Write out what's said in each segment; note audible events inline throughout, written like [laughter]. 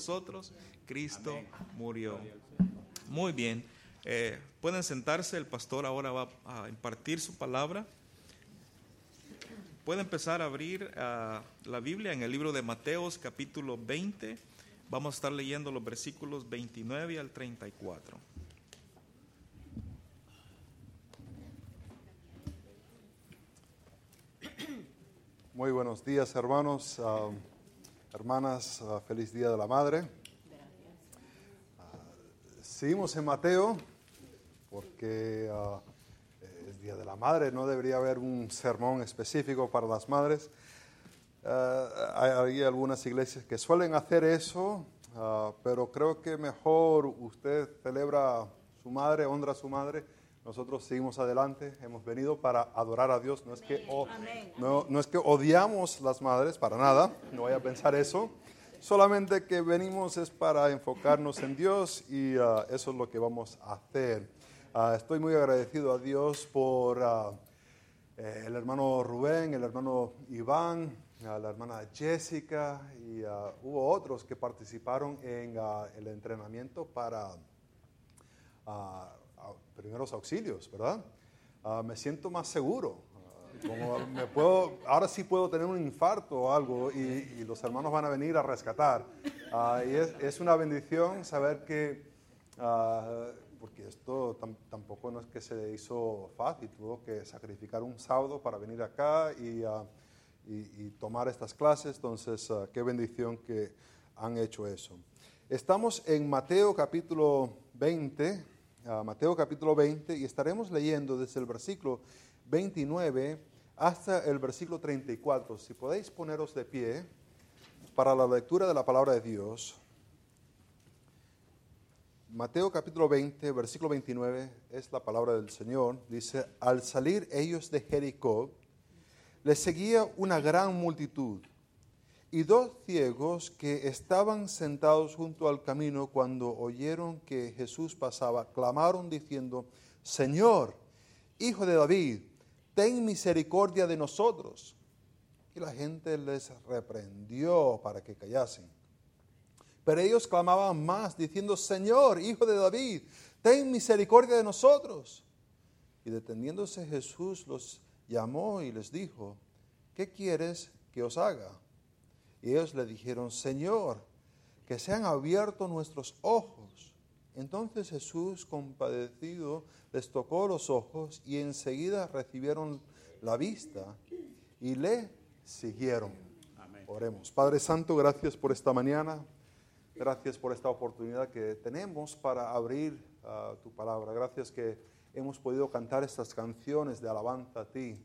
nosotros, Cristo murió. Muy bien. Eh, pueden sentarse, el pastor ahora va a impartir su palabra. Puede empezar a abrir ah, la Biblia en el libro de Mateos capítulo 20. Vamos a estar leyendo los versículos 29 al 34. Muy buenos días hermanos, ah, hermanas, ah, feliz Día de la Madre. seguimos en Mateo porque es Día de la Madre, no debería haber un sermón específico para las madres. hay, algunas iglesias que suelen hacer eso, pero creo que mejor usted celebra su madre, honra a su madre. Nosotros seguimos adelante, hemos venido para adorar a Dios. No es, que, no, no es que odiamos las madres, para nada, no vaya a pensar eso. Solamente que venimos es para enfocarnos en Dios y ah, eso es lo que vamos a hacer. Ah, estoy muy agradecido a Dios por ah, eh, el hermano Rubén, el hermano Iván, la hermana Jessica y hubo otros que participaron en el entrenamiento para primeros auxilios, ¿verdad? me siento más seguro. me puedo, ahora sí puedo tener un infarto o algo y, los hermanos van a venir a rescatar. y es, una bendición saber que porque esto tampoco no es que se hizo fácil, tuvo que sacrificar un sábado para venir acá y, ah, tomar estas clases, entonces ah, qué bendición que han hecho eso. Estamos en Mateo capítulo 20, ah, Mateo capítulo 20, y estaremos leyendo desde el versículo 29 hasta el versículo 34. Si podéis poneros de pie para la lectura de la palabra de Dios. Mateo capítulo 20, versículo 29 es la palabra del Señor. Dice, al salir ellos de Jericó, les seguía una gran multitud y dos ciegos que estaban sentados junto al camino cuando oyeron que Jesús pasaba, clamaron diciendo, Señor, Hijo de David, ten misericordia de nosotros. Y la gente les reprendió para que callasen. Pero ellos clamaban más, diciendo, Señor, Hijo de David, ten misericordia de nosotros. Y deteniéndose Jesús los llamó y les dijo, ¿qué quieres que os haga? Y ellos le dijeron, Señor, que sean abiertos nuestros ojos. Entonces Jesús, compadecido, les tocó los ojos y enseguida recibieron la vista y le siguieron. Oremos. Padre Santo, gracias por esta mañana. Gracias por esta oportunidad que tenemos para abrir ah, tu palabra. Gracias que hemos podido cantar estas canciones de alabanza a ti.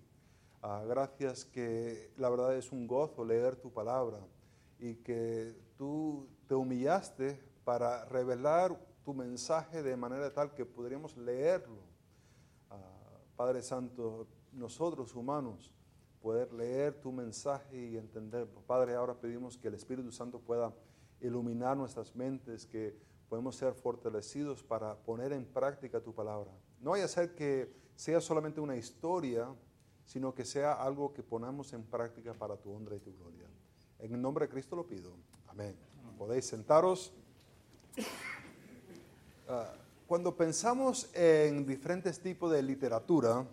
Ah, gracias que la verdad es un gozo leer tu palabra y que tú te humillaste para revelar tu mensaje de manera tal que podríamos leerlo. Ah, Padre Santo, nosotros humanos, poder leer tu mensaje y entenderlo. Padre, ahora pedimos que el Espíritu Santo pueda iluminar nuestras mentes, que podemos ser fortalecidos para poner en práctica tu palabra. No vaya a ser que sea solamente una historia, sino que sea algo que ponamos en práctica para tu honra y tu gloria. En el nombre de Cristo lo pido. Amén. Podéis sentaros. Ah, cuando pensamos en diferentes tipos de literatura,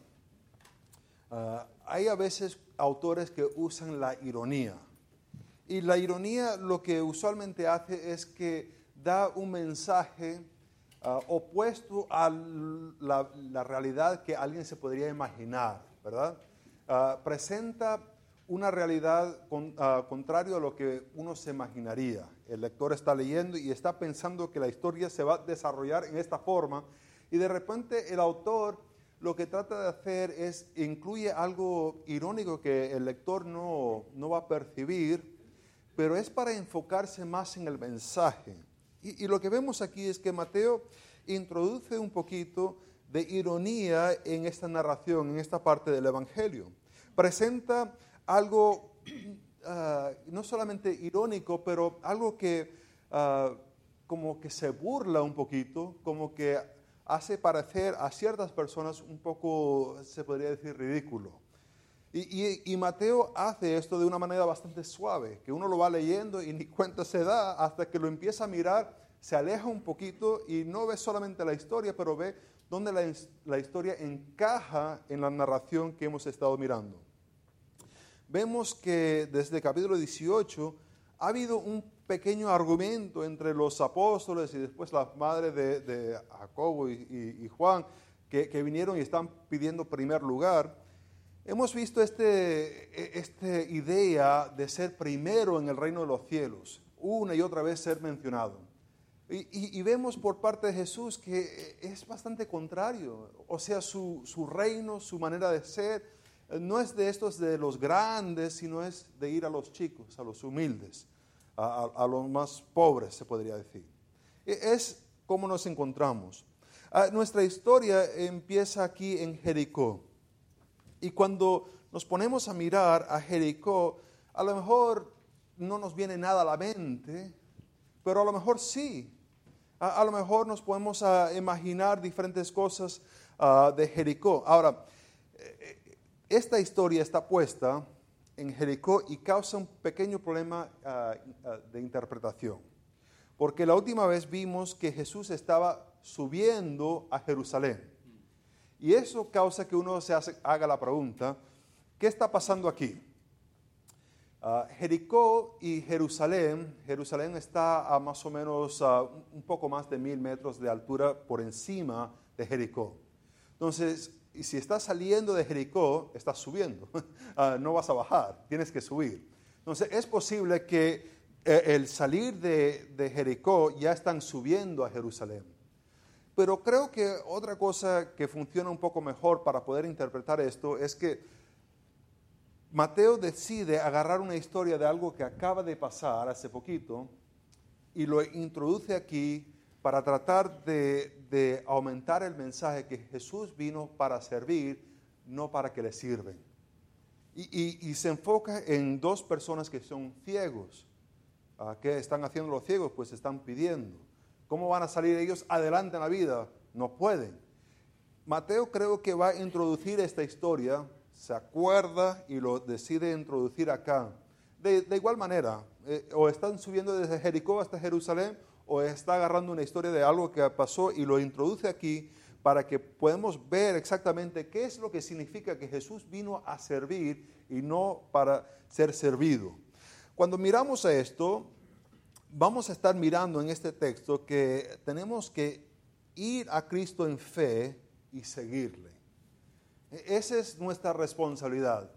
ah, hay a veces autores que usan la ironía. Y la ironía lo que usualmente hace es que da un mensaje ah, opuesto a la, realidad que alguien se podría imaginar, ¿verdad? Ah, presenta una realidad con, ah, contrario a lo que uno se imaginaría. El lector está leyendo y está pensando que la historia se va a desarrollar en esta forma y de repente el autor lo que trata de hacer es incluye algo irónico que el lector no, no va a percibir pero es para enfocarse más en el mensaje. Y, lo que vemos aquí es que Mateo introduce un poquito de ironía en esta narración, en esta parte del Evangelio. Presenta algo ah, no solamente irónico, pero algo que ah, como que se burla un poquito, como que hace parecer a ciertas personas un poco, se podría decir, ridículo. Y, y, Mateo hace esto de una manera bastante suave, que uno lo va leyendo y ni cuenta se da hasta que lo empieza a mirar, se aleja un poquito y no ve solamente la historia, pero ve dónde la, historia encaja en la narración que hemos estado mirando. Vemos que desde capítulo 18 ha habido un pequeño argumento entre los apóstoles y después las madres de, Jacobo y, Juan, que, vinieron y están pidiendo primer lugar. Hemos visto este, esta idea de ser primero en el reino de los cielos, una y otra vez ser mencionado. Y, y, vemos por parte de Jesús que es bastante contrario. O sea, su, su, reino, su manera de ser, no es de estos de los grandes, sino es de ir a los chicos, a los humildes a, los más pobres, se podría decir. E, es como nos encontramos. Ah, nuestra historia empieza aquí en Jericó. Y cuando nos ponemos a mirar a Jericó, a lo mejor no nos viene nada a la mente, pero a lo mejor sí. A, lo mejor nos podemos ah, imaginar diferentes cosas ah, de Jericó. Ahora, eh, esta historia está puesta en Jericó y causa un pequeño problema ah, de interpretación. Porque la última vez vimos que Jesús estaba subiendo a Jerusalén. Y eso causa que uno se haga la pregunta, ¿qué está pasando aquí? Ah, Jericó y Jerusalén, Jerusalén está a más o menos un poco más de mil metros de altura por encima de Jericó. Entonces, y si estás saliendo de Jericó, estás subiendo. [laughs] Ah, no vas a bajar, tienes que subir. Entonces, es posible que eh, el salir de, de, Jericó ya están subiendo a Jerusalén. Pero creo que otra cosa que funciona un poco mejor para poder interpretar esto es que Mateo decide agarrar una historia de algo que acaba de pasar hace poquito y lo introduce aquí para tratar de, aumentar el mensaje que Jesús vino para servir, no para que le sirven. Y, se enfoca en dos personas que son ciegos. ¿Qué están haciendo los ciegos? Pues están pidiendo. ¿Cómo van a salir ellos adelante en la vida? No pueden. Mateo creo que va a introducir esta historia, se acuerda y lo decide introducir acá. De, igual manera, eh, o están subiendo desde Jericó hasta Jerusalén, o está agarrando una historia de algo que pasó y lo introduce aquí para que podamos ver exactamente qué es lo que significa que Jesús vino a servir y no para ser servido. Cuando miramos a esto, vamos a estar mirando en este texto que tenemos que ir a Cristo en fe y seguirle. E-, esa es nuestra responsabilidad,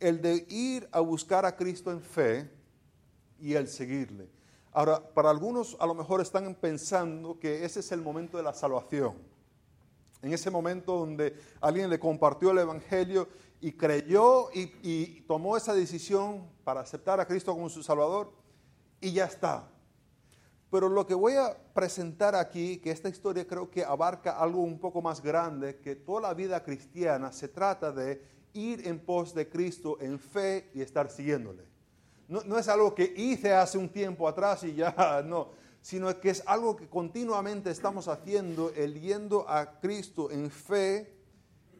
el de ir a buscar a Cristo en fe y el seguirle. Ahora, para algunos a lo mejor están pensando que ese es el momento de la salvación. En ese momento donde alguien le compartió el Evangelio y creyó y, tomó esa decisión para aceptar a Cristo como su Salvador y ya está. Pero lo que voy a presentar aquí, que esta historia creo que abarca algo un poco más grande, que toda la vida cristiana se trata de ir en pos de Cristo en fe y estar siguiéndole. No, es algo que hice hace un tiempo atrás y ya [laughs] no, sino que es algo que continuamente estamos haciendo, el yendo a Cristo en fe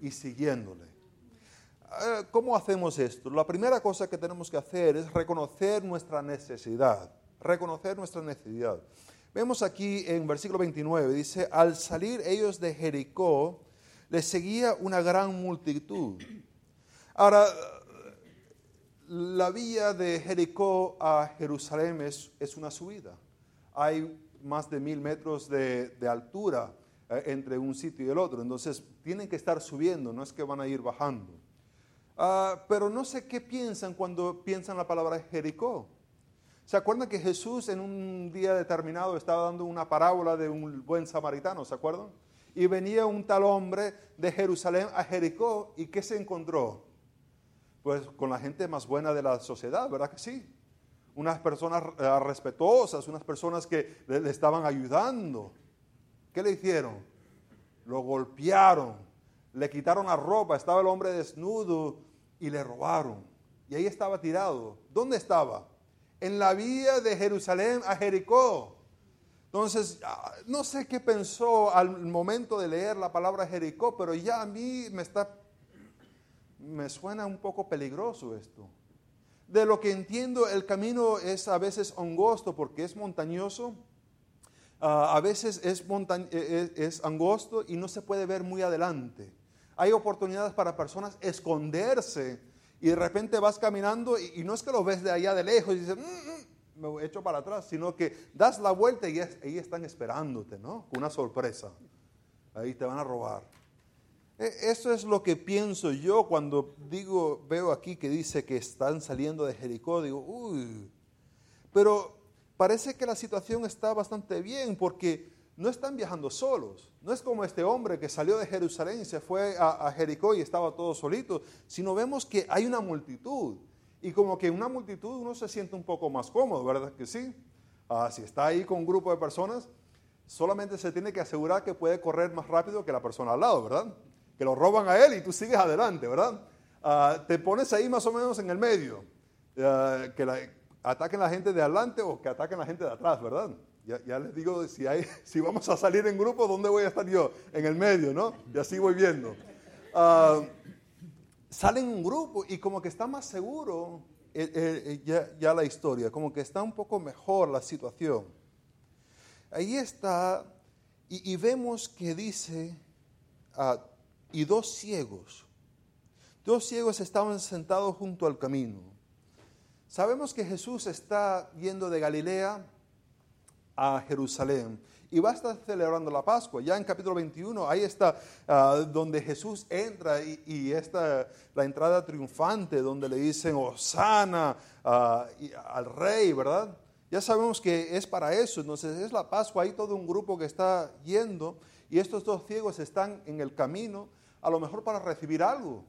y siguiéndole. Eh, ¿Cómo hacemos esto? La primera cosa que tenemos que hacer es reconocer nuestra necesidad, reconocer nuestra necesidad. Vemos aquí en versículo 29, dice, al salir ellos de Jericó, les seguía una gran multitud. Ahora, la vía de Jericó a Jerusalén es, una subida. Hay más de mil metros de, altura eh, entre un sitio y el otro. Entonces tienen que estar subiendo, no es que van a ir bajando. Ah, pero no sé qué piensan cuando piensan la palabra Jericó. ¿Se acuerdan que Jesús en un día determinado estaba dando una parábola de un buen samaritano? ¿Se acuerdan? Y venía un tal hombre de Jerusalén a Jericó y ¿qué se encontró? pues con la gente más buena de la sociedad, ¿verdad que sí? Unas personas eh, respetuosas, unas personas que le, estaban ayudando. ¿Qué le hicieron? Lo golpearon, le quitaron la ropa, estaba el hombre desnudo y le robaron. Y ahí estaba tirado. ¿Dónde estaba? En la vía de Jerusalén a Jericó. Entonces, ah, no sé qué pensó al momento de leer la palabra Jericó, pero ya a mí me está me suena un poco peligroso esto. De lo que entiendo, el camino es a veces angosto porque es montañoso, ah, a veces es, e, e, es, angosto y no se puede ver muy adelante. Hay oportunidades para personas esconderse y de repente vas caminando y, no es que lo ves de allá de lejos y dices, mm, mm, me echo para atrás, sino que das la vuelta y ahí están esperándote, ¿no? Con una sorpresa. Ahí te van a robar. E, eso es lo que pienso yo cuando digo, veo aquí que dice que están saliendo de Jericó, digo, uy, pero parece que la situación está bastante bien porque no están viajando solos. No es como este hombre que salió de Jerusalén y se fue a, Jericó y estaba todo solito, sino vemos que hay una multitud. Y como que una multitud uno se siente un poco más cómodo, ¿verdad que sí? Ah, si está ahí con un grupo de personas, solamente se tiene que asegurar que puede correr más rápido que la persona al lado, ¿verdad? que lo roban a él y tú sigues adelante, ¿verdad? Ah, te pones ahí más o menos en el medio, ah, que ataquen la gente de adelante o que ataquen la gente de atrás, ¿verdad? Ya, les digo, [laughs] si, vamos a salir en grupo, ¿dónde voy a estar yo? En el medio, ¿no? Y así voy viendo. Uh, salen en un grupo y como que está más seguro eh, eh, eh, ya, la historia, como que está un poco mejor la situación. Ahí está, y, vemos que dice, y dos ciegos. Dos ciegos estaban sentados junto al camino. Sabemos que Jesús está yendo de Galilea a Jerusalén y va a estar celebrando la Pascua. Ya en capítulo 21, ahí está ah, donde Jesús entra y, y esta, la entrada triunfante, donde le dicen Osana uh, al rey, ¿verdad? Ya sabemos que es para eso. Entonces es la Pascua, hay todo un grupo que está yendo y estos dos ciegos están en el camino, a lo mejor para recibir algo.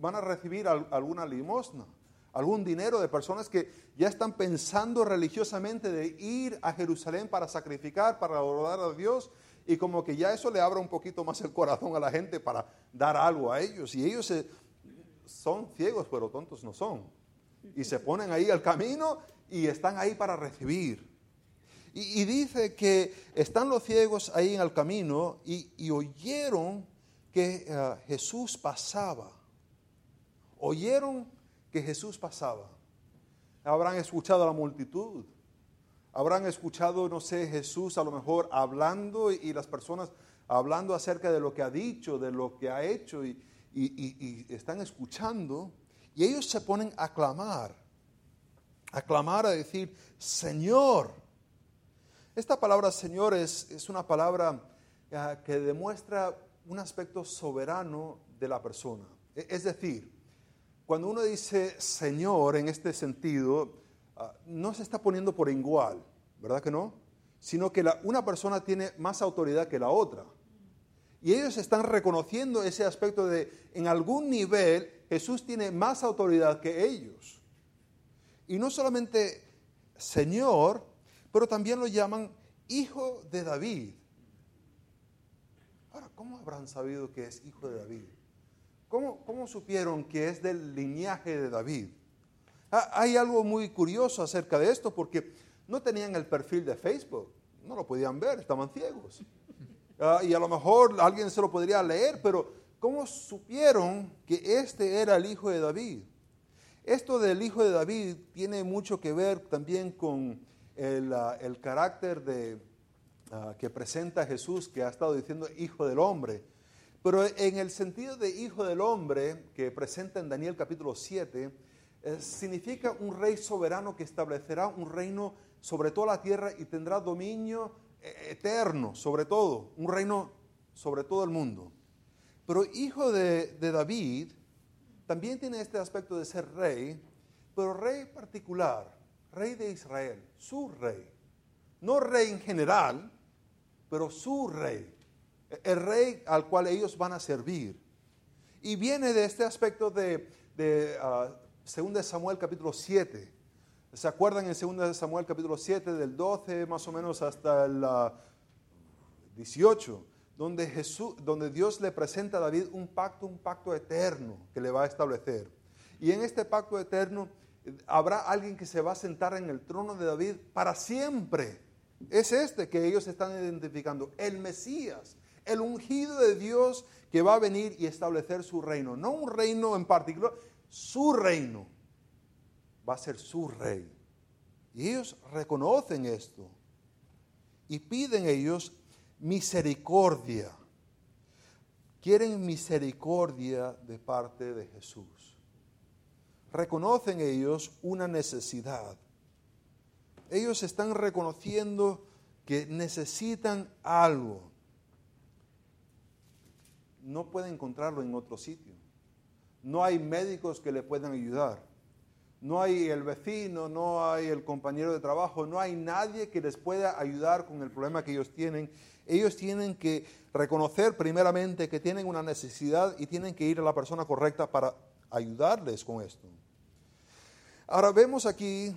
Van a recibir alguna limosna, algún dinero de personas que ya están pensando religiosamente de ir a Jerusalén para sacrificar, para adorar a Dios. Y como que ya eso le abre un poquito más el corazón a la gente para dar algo a ellos. Y ellos son ciegos, pero tontos no son. Y se ponen ahí al camino y están ahí para recibir. Y, dice que están los ciegos ahí en el camino y, oyeron que eh, Jesús pasaba. Oyeron que Jesús pasaba. Habrán escuchado a la multitud. Habrán escuchado, no sé, Jesús a lo mejor hablando y, las personas hablando acerca de lo que ha dicho, de lo que ha hecho y, están escuchando. Y ellos se ponen a clamar, a clamar, a decir, Señor, esta palabra Señor es, una palabra ah, que demuestra un aspecto soberano de la persona. E, es decir, cuando uno dice Señor en este sentido, ah, no se está poniendo por igual, ¿verdad que no? Sino que una persona tiene más autoridad que la otra. Y ellos están reconociendo ese aspecto de, en algún nivel, Jesús tiene más autoridad que ellos. Y no solamente Señor, pero también lo llaman hijo de David. Ahora, ¿cómo habrán sabido que es hijo de David? ¿Cómo, supieron que es del linaje de David? Ah, hay algo muy curioso acerca de esto porque no tenían el perfil de Facebook, no lo podían ver, estaban ciegos. Ah, y a lo mejor alguien se lo podría leer, pero ¿cómo supieron que este era el hijo de David? Esto del hijo de David tiene mucho que ver también con Ah, el, carácter de, ah, que presenta Jesús, que ha estado diciendo hijo del hombre. Pero en el sentido de hijo del hombre que presenta en Daniel capítulo 7, eh, significa un rey soberano que establecerá un reino sobre toda la tierra y tendrá dominio eh, eterno sobre todo, un reino sobre todo el mundo. Pero hijo de, de David también tiene este aspecto de ser rey, pero rey particular rey de Israel, su rey. No rey en general, pero su rey. El rey al cual ellos van a servir. Y viene de este aspecto de, de 2 ah, Samuel capítulo 7. ¿Se acuerdan en 2 Samuel capítulo 7, del 12 más o menos hasta el 18? Ah, donde, Jesús, donde Dios le presenta a David un pacto, un pacto eterno que le va a establecer. Y en este pacto eterno habrá alguien que se va a sentar en el trono de David para siempre. Es este que ellos están identificando, el Mesías, el ungido de Dios que va a venir y establecer su reino. No un reino en particular, su reino. Va a ser su rey. Y ellos reconocen esto. Y piden ellos misericordia. Quieren misericordia de parte de Jesús. Reconocen ellos una necesidad. Ellos están reconociendo que necesitan algo. No pueden encontrarlo en otro sitio. No hay médicos que le puedan ayudar. No hay el vecino, no hay el compañero de trabajo, no hay nadie que les pueda ayudar con el problema que ellos tienen. Ellos tienen que reconocer primeramente que tienen una necesidad y tienen que ir a la persona correcta para ayudarles con esto. Ahora vemos aquí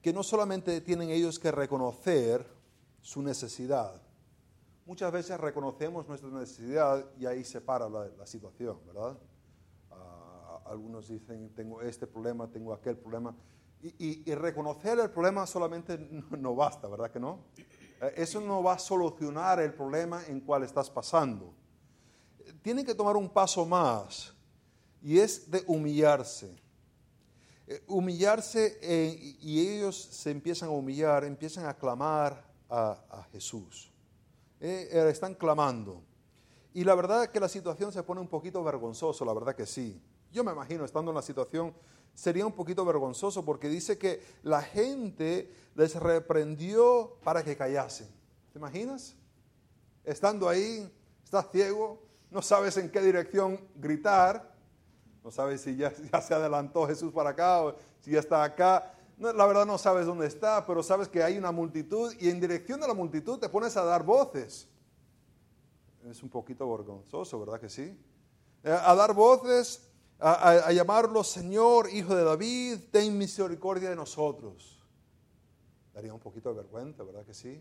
que no solamente tienen ellos que reconocer su necesidad, muchas veces reconocemos nuestra necesidad y ahí se para la, situación, ¿verdad? Ah, algunos dicen, tengo este problema, tengo aquel problema. Y, reconocer el problema solamente no, basta, ¿verdad que no? Eh, eso no va a solucionar el problema en cual estás pasando. Tienen que tomar un paso más y es de humillarse. Eh, humillarse eh, y ellos se empiezan a humillar, empiezan a clamar a, Jesús. Eh, están clamando. Y la verdad es que la situación se pone un poquito vergonzoso, la verdad que sí. Yo me imagino estando en la situación sería un poquito vergonzoso porque dice que la gente les reprendió para que callasen. ¿Te imaginas? Estando ahí, estás ciego, no sabes en qué dirección gritar no sabes si ya, [laughs] se adelantó Jesús para acá o si ya está acá. La verdad no sabes dónde está, pero sabes que hay una multitud y en dirección de la multitud te pones a dar voces. Es un poquito vergonzoso, ¿verdad que sí? Eh, a dar voces, a, llamarlo Señor, Hijo de David, ten misericordia de nosotros. Daría un poquito de vergüenza, ¿verdad que sí?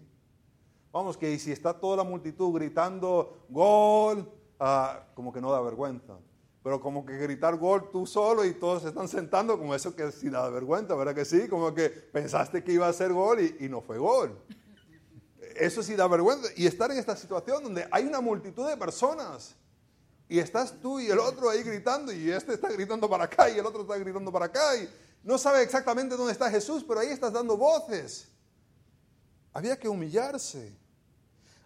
Vamos, que si está toda la multitud gritando gol, ah, como que no da vergüenza. Pero como que gritar gol tú solo y todos se están sentando, como eso que sí da vergüenza, ¿verdad que sí? Como que pensaste que iba a ser gol y, no fue gol. Eso sí da vergüenza. Y estar en esta situación donde hay una multitud de personas y estás tú y el otro ahí gritando y este está gritando para acá y el otro está gritando para acá y no sabe exactamente dónde está Jesús, pero ahí estás dando voces. Había que humillarse.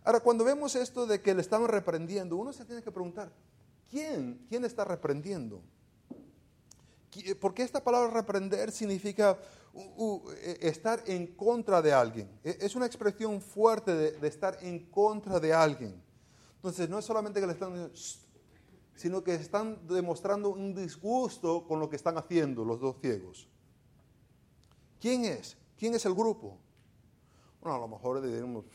Ahora, cuando vemos esto de que le estaban reprendiendo, uno se tiene que preguntar, ¿Quién? ¿Quién está reprendiendo? Porque esta palabra reprender significa e, estar en contra de alguien. E, es una expresión fuerte de, estar en contra de alguien. Entonces, no es solamente que le están diciendo, sino que están demostrando un disgusto con lo que están haciendo los dos ciegos. ¿Quién es? ¿Quién es el grupo? Bueno, a lo mejor diremos,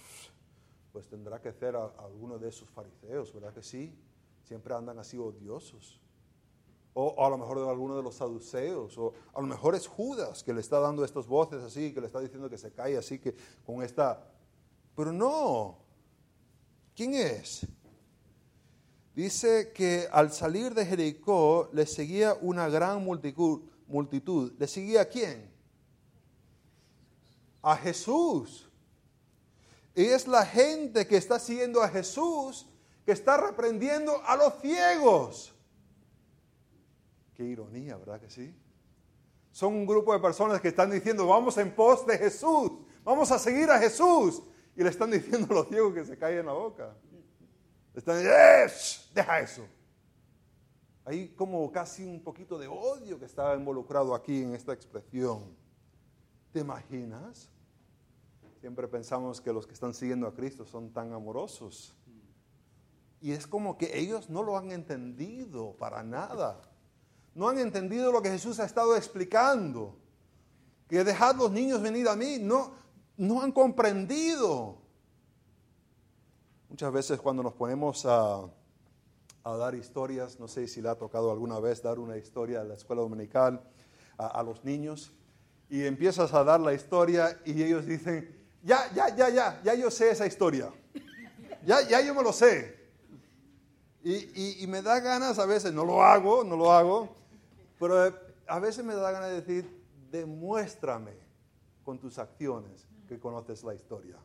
pues tendrá que ser alguno de esos fariseos, ¿verdad que sí? Siempre andan así odiosos. O, a lo mejor de alguno de los saduceos, o a lo mejor es Judas que le está dando estas voces así, que le está diciendo que se cae así, que con esta... Pero no, ¿quién es? Dice que al salir de Jericó le seguía una gran multitud. multitud. ¿Le seguía a quién? A Jesús. Y es la gente que está siguiendo a Jesús que está reprendiendo a los ciegos. Qué ironía, ¿verdad que sí? Son un grupo de personas que están diciendo, vamos en pos de Jesús, vamos a seguir a Jesús. Y le están [laughs] diciendo a los ciegos que se caen la boca. Le están diciendo, deja eso. Hay como casi un poquito de odio que está involucrado aquí en esta expresión. ¿Te imaginas? Siempre pensamos que los que están siguiendo a Cristo son tan amorosos. Y es como que ellos no lo han entendido para nada. No han entendido lo que Jesús ha estado explicando. Que dejad los niños venir a mí. No, no han comprendido. Muchas veces cuando nos ponemos a, dar historias, no sé si le ha tocado alguna vez dar una historia a la escuela dominical a, a los niños, y empiezas a dar la historia y ellos dicen, ya, ya, ya, ya, ya yo sé esa historia. Ya, ya yo me lo sé. Y, me da ganas a veces, no lo hago, no lo hago, pero a veces me da ganas de decir, demuéstrame con tus acciones que conoces la historia.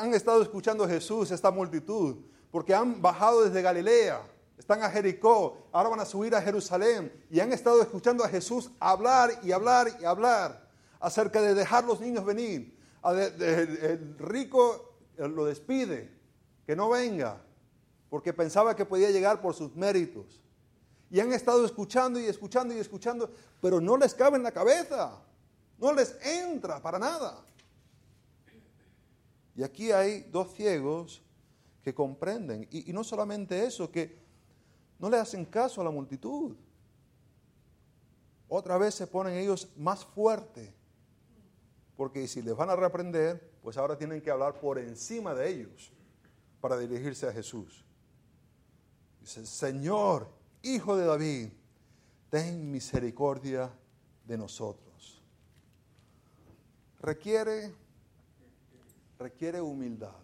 han estado escuchando a Jesús, esta multitud, porque han bajado desde Galilea, están a Jericó, ahora van a subir a Jerusalén y han estado escuchando a Jesús hablar y hablar y hablar acerca de dejar los niños venir. el rico lo despide, que no venga, porque pensaba que podía llegar por sus méritos. Y han estado escuchando y escuchando y escuchando, pero no les cabe en la cabeza, no les entra para nada. Y aquí hay dos ciegos que comprenden. Y, no solamente eso, que no le hacen caso a la multitud. Otra vez se ponen ellos más fuertes. Porque si les van a reprender, pues ahora tienen que hablar por encima de ellos para dirigirse a Jesús. Dice, Señor, Hijo de David, ten misericordia de nosotros. Requiere requiere humildad.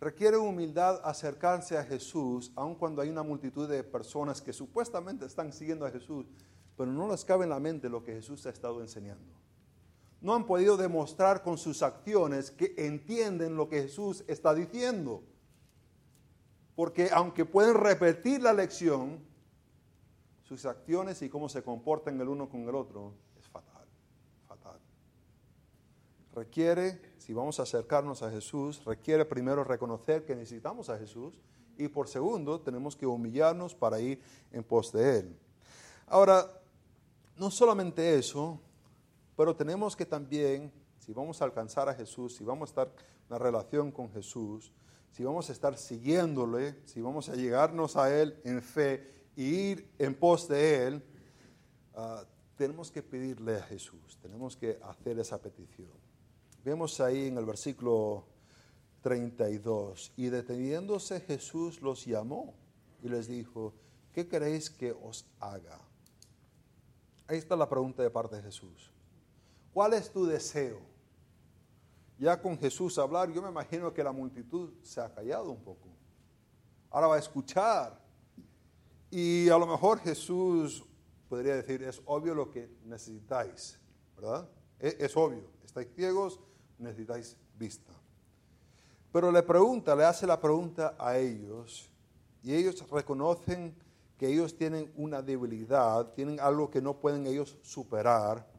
Requiere humildad acercarse a Jesús, aun cuando hay una multitud de personas que supuestamente están siguiendo a Jesús, pero no les cabe en la mente lo que Jesús ha estado enseñando. No han podido demostrar con sus acciones que entienden lo que Jesús está diciendo. Porque aunque pueden repetir la lección, sus acciones y cómo se comportan el uno con el otro es fatal, fatal. Requiere si vamos a acercarnos a Jesús, requiere primero reconocer que necesitamos a Jesús y por segundo tenemos que humillarnos para ir en pos de Él. Ahora, no solamente eso, pero tenemos que también, si vamos a alcanzar a Jesús, si vamos a estar en una relación con Jesús, si vamos a estar siguiéndole, si vamos a llegarnos a Él en fe y ir en pos de Él, ah, tenemos que pedirle a Jesús, tenemos que hacer esa petición. Vemos ahí en el versículo 32, y deteniéndose Jesús los llamó y les dijo, ¿qué queréis que os haga? Ahí está la pregunta de parte de Jesús. ¿Cuál es tu deseo? Ya con Jesús hablar, yo me imagino que la multitud se ha callado un poco. Ahora va a escuchar. Y a lo mejor Jesús podría decir, es obvio lo que necesitáis, ¿verdad? Es, es obvio, estáis ciegos, necesitáis vista. Pero le pregunta, le hace la pregunta a ellos y ellos reconocen que ellos tienen una debilidad, tienen algo que no pueden ellos superar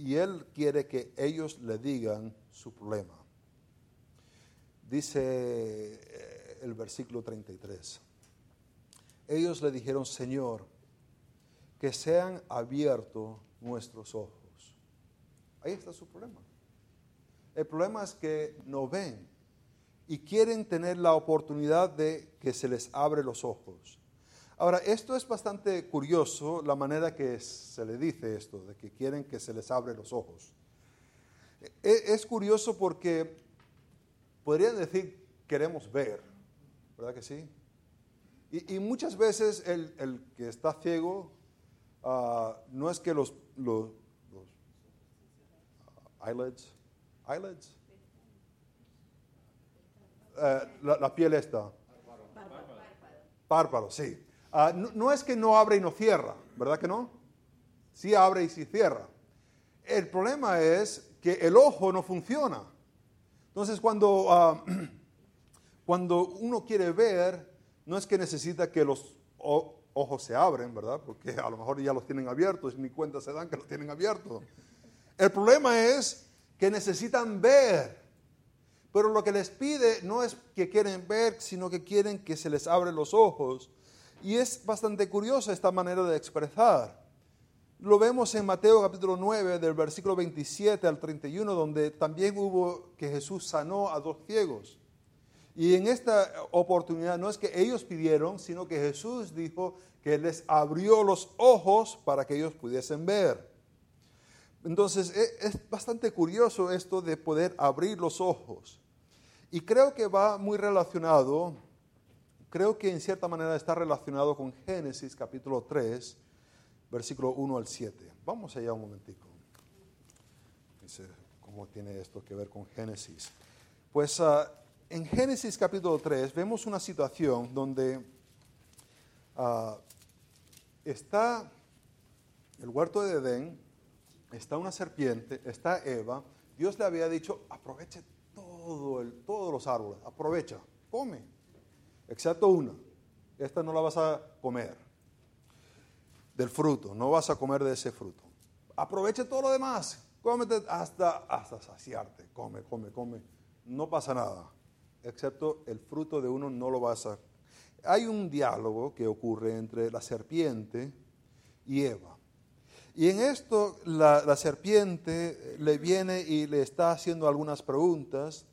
y él quiere que ellos le digan su problema. Dice eh, el versículo 33. Ellos le dijeron, Señor, que sean abiertos nuestros ojos. Ahí está su problema. El problema es que no ven y quieren tener la oportunidad de que se les abre los ojos. Ahora, esto es bastante curioso, la manera que se le dice esto, de que quieren que se les abre los ojos. E, es curioso porque podrían decir queremos ver, ¿verdad que sí? Y, muchas veces el, que está ciego ah, no es que los, los, eyelids, eyelids. Eh, la, piel está. Párpado, sí. Ah, no, es que no abre y no cierra, ¿verdad que no? Sí abre y sí cierra. El problema es que el ojo no funciona. Entonces, cuando, ah, [clears throat] cuando uno quiere ver, no es que necesita que los ojos se abren, ¿verdad? Porque a lo mejor ya los tienen abiertos y ni cuenta se dan que los tienen abiertos. El problema es que necesitan ver. Pero lo que les pide no es que quieren ver, sino que quieren que se les abren los ojos. Y es bastante curiosa esta manera de expresar. Lo vemos en Mateo capítulo 9, del versículo 27 al 31, donde también hubo que Jesús sanó a dos ciegos. Y en esta oportunidad no es que ellos pidieron, sino que Jesús dijo que les abrió los ojos para que ellos pudiesen ver. Entonces e, es bastante curioso esto de poder abrir los ojos. Y creo que va muy relacionado, creo que en cierta manera está relacionado con Génesis capítulo 3, versículo 1 al 7. Vamos allá un momentico. Dice, ¿cómo tiene esto que ver con Génesis? Pues ah, en Génesis capítulo 3 vemos una situación donde ah, está el huerto de Edén, está una serpiente, está Eva. Dios le había dicho, aproveche todo el, todos los árboles, aprovecha, come, excepto una. Esta no la vas a comer, del fruto, no vas a comer de ese fruto. Aprovecha todo lo demás, cómete hasta, hasta saciarte, come, come, come. No pasa nada, excepto el fruto de uno no lo vas a... Hay un diálogo que ocurre entre la serpiente y Eva. Y en esto la, serpiente le viene y le está haciendo algunas preguntas.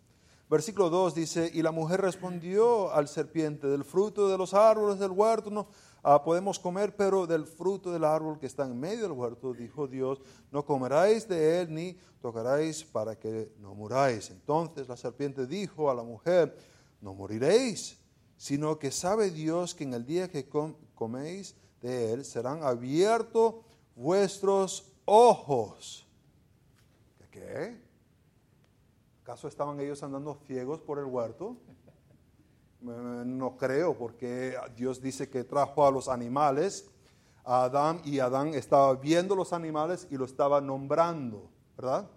Versículo 2 dice, y la mujer respondió al serpiente, del fruto de los árboles del huerto no ah, podemos comer, pero del fruto del árbol que está en medio del huerto, dijo Dios, no comeráis de él ni tocaréis para que no muráis. Entonces la serpiente dijo a la mujer, no moriréis, sino que sabe Dios que en el día que coméis de él serán abiertos vuestros ojos. ¿Qué? ¿Acaso estaban ellos andando ciegos por el huerto? No creo, porque Dios dice que trajo a los animales a Adán y Adán estaba viendo los animales y lo estaba nombrando, ¿verdad?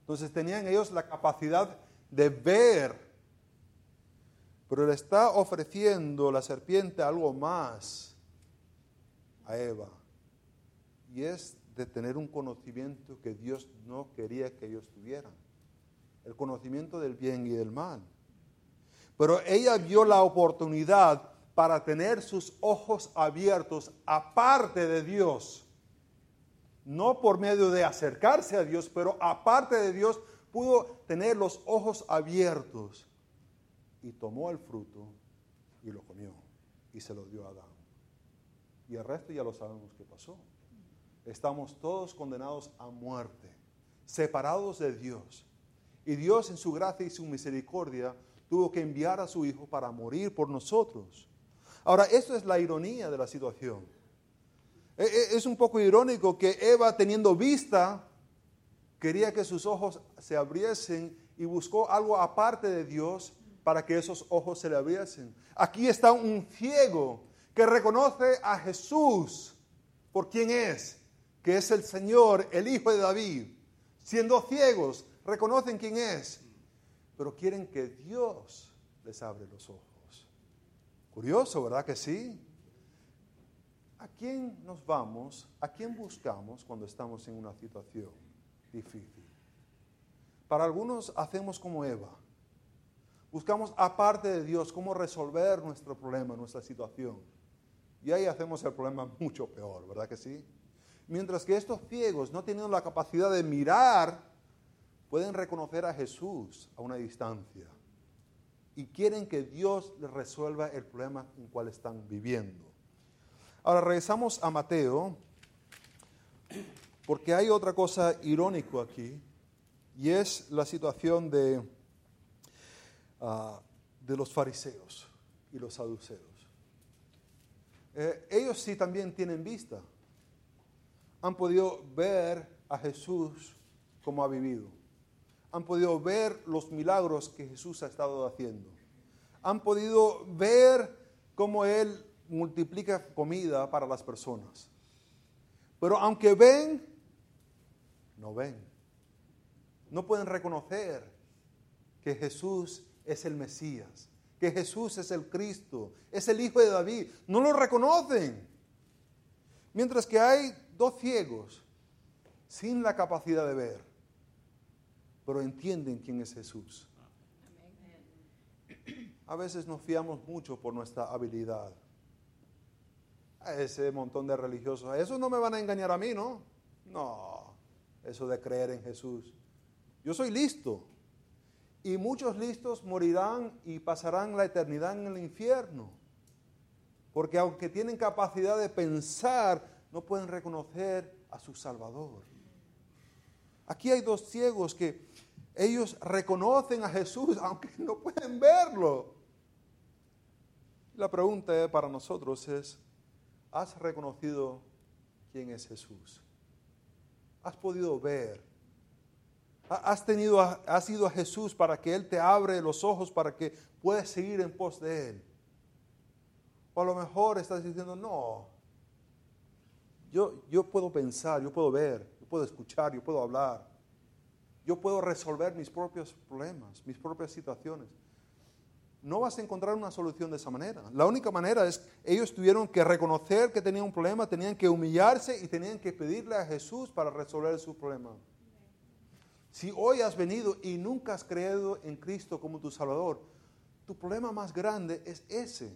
Entonces tenían ellos la capacidad de ver. Pero le está ofreciendo la serpiente algo más a Eva y es de tener un conocimiento que Dios no quería que ellos tuvieran, el conocimiento del bien y del mal. Pero ella vio la oportunidad para tener sus ojos abiertos aparte de Dios, no por medio de acercarse a Dios, pero aparte de Dios pudo tener los ojos abiertos y tomó el fruto y lo comió y se lo dio a Adán. Y el resto ya lo sabemos qué pasó estamos todos condenados a muerte, separados de Dios. Y Dios en su gracia y su misericordia tuvo que enviar a su Hijo para morir por nosotros. Ahora, esto es la ironía de la situación. E, e, es un poco irónico que Eva, teniendo vista, quería que sus ojos se abriesen y buscó algo aparte de Dios para que esos ojos se le abriesen. Aquí está un ciego que reconoce a Jesús por quien es que es el Señor, el Hijo de David, siendo ciegos, reconocen quién es, pero quieren que Dios les abre los ojos. Curioso, ¿verdad que sí? ¿A quién nos vamos? ¿A quién buscamos cuando estamos en una situación difícil? Para algunos hacemos como Eva. Buscamos aparte de Dios cómo resolver nuestro problema, nuestra situación. Y ahí hacemos el problema mucho peor, ¿verdad que sí? Mientras que estos ciegos, no teniendo la capacidad de mirar, pueden reconocer a Jesús a una distancia. Y quieren que Dios les resuelva el problema en el cual están viviendo. Ahora regresamos a Mateo, porque hay otra cosa irónico aquí, y es la situación de, ah, de los fariseos y los saduceos. Eh, ellos sí también tienen vista han podido ver a Jesús como ha vivido. Han podido ver los milagros que Jesús ha estado haciendo. Han podido ver cómo Él multiplica comida para las personas. Pero aunque ven, no ven. No pueden reconocer que Jesús es el Mesías, que Jesús es el Cristo, es el Hijo de David. No lo reconocen. Mientras que hay dos ciegos sin la capacidad de ver, pero entienden quién es Jesús. A veces nos fiamos mucho por nuestra habilidad. A ese montón de religiosos, eso no me van a engañar a mí, ¿no? No, eso de creer en Jesús. Yo soy listo. Y muchos listos morirán y pasarán la eternidad en el infierno. Porque aunque tienen capacidad de pensar, no pueden reconocer a su Salvador. Aquí hay dos ciegos que ellos reconocen a Jesús [laughs] aunque no pueden verlo. La pregunta para nosotros es, ¿has reconocido quién es Jesús? ¿Has podido ver? ¿Has, tenido, ido a Jesús para que Él te abre los ojos para que puedas seguir en pos de Él? O a lo mejor estás diciendo, no, yo, puedo pensar, yo puedo ver, yo puedo escuchar, yo puedo hablar. yo puedo resolver mis propios problemas, mis propias situaciones. No vas a encontrar una solución de esa manera. La única manera es, ellos tuvieron que reconocer que tenían un problema, tenían que humillarse y tenían que pedirle a Jesús para resolver su problema. Si hoy has venido y nunca has creído en Cristo como tu Salvador, tu problema más grande es ese.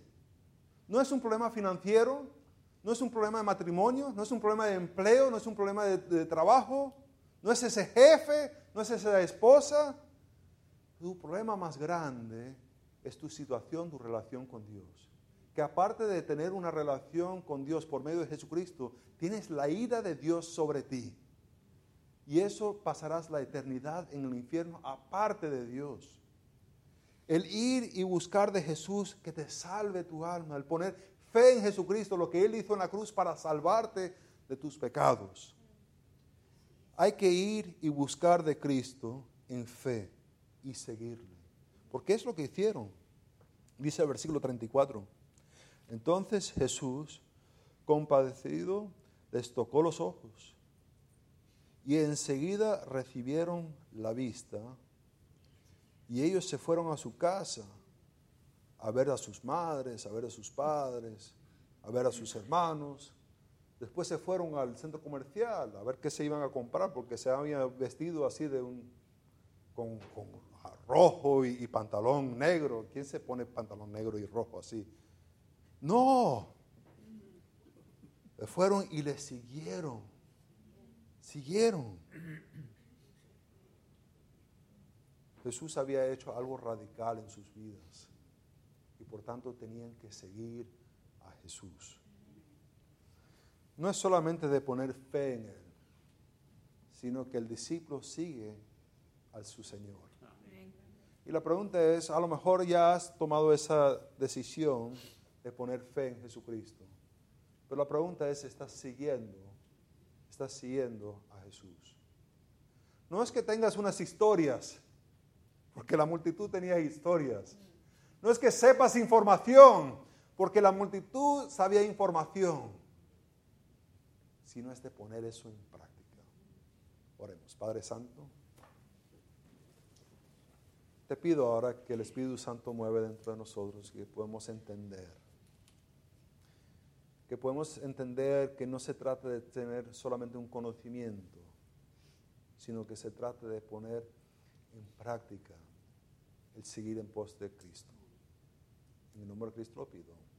No es un problema financiero, no es un problema de matrimonio, no es un problema de empleo, no es un problema de, trabajo, no es ese jefe, no es esa esposa. Tu problema más grande es tu situación, tu relación con Dios. Que aparte de tener una relación con Dios por medio de Jesucristo, tienes la ira de Dios sobre ti. Y eso pasarás la eternidad en el infierno aparte de Dios. El ir y buscar de Jesús que te salve tu alma, el poner fe en Jesucristo, lo que Él hizo en la cruz para salvarte de tus pecados. Hay que ir y buscar de Cristo en fe y seguirle. Porque es lo que hicieron. Dice el versículo 34. Entonces Jesús, compadecido, les tocó los ojos y enseguida recibieron la vista y ellos se fueron a su casa a ver a sus madres, a ver a sus padres, a ver a sus hermanos. Después se fueron al centro comercial a ver qué se iban a comprar porque se habían vestido así de un con, rojo y, y, pantalón negro. ¿Quién se pone pantalón negro y rojo así? No. Fueron y le siguieron. Siguieron. Jesús había hecho algo radical en sus vidas por tanto tenían que seguir a Jesús. No es solamente de poner fe en Él, sino que el discípulo sigue a su Señor. Y la pregunta es, a lo mejor ya has tomado esa decisión de poner fe en Jesucristo. Pero la pregunta es, ¿estás siguiendo? ¿Estás siguiendo a Jesús? No es que tengas unas historias, porque la multitud tenía historias. No es que sepas información, porque la multitud sabía información. Sino es de poner eso en práctica. Oremos, Padre Santo. Te pido ahora que el Espíritu Santo mueve dentro de nosotros, que podemos entender. Que podemos entender que no se trata de tener solamente un conocimiento, sino que se trata de poner en práctica el seguir en pos de Cristo. En el nombre de Cristo lo pido.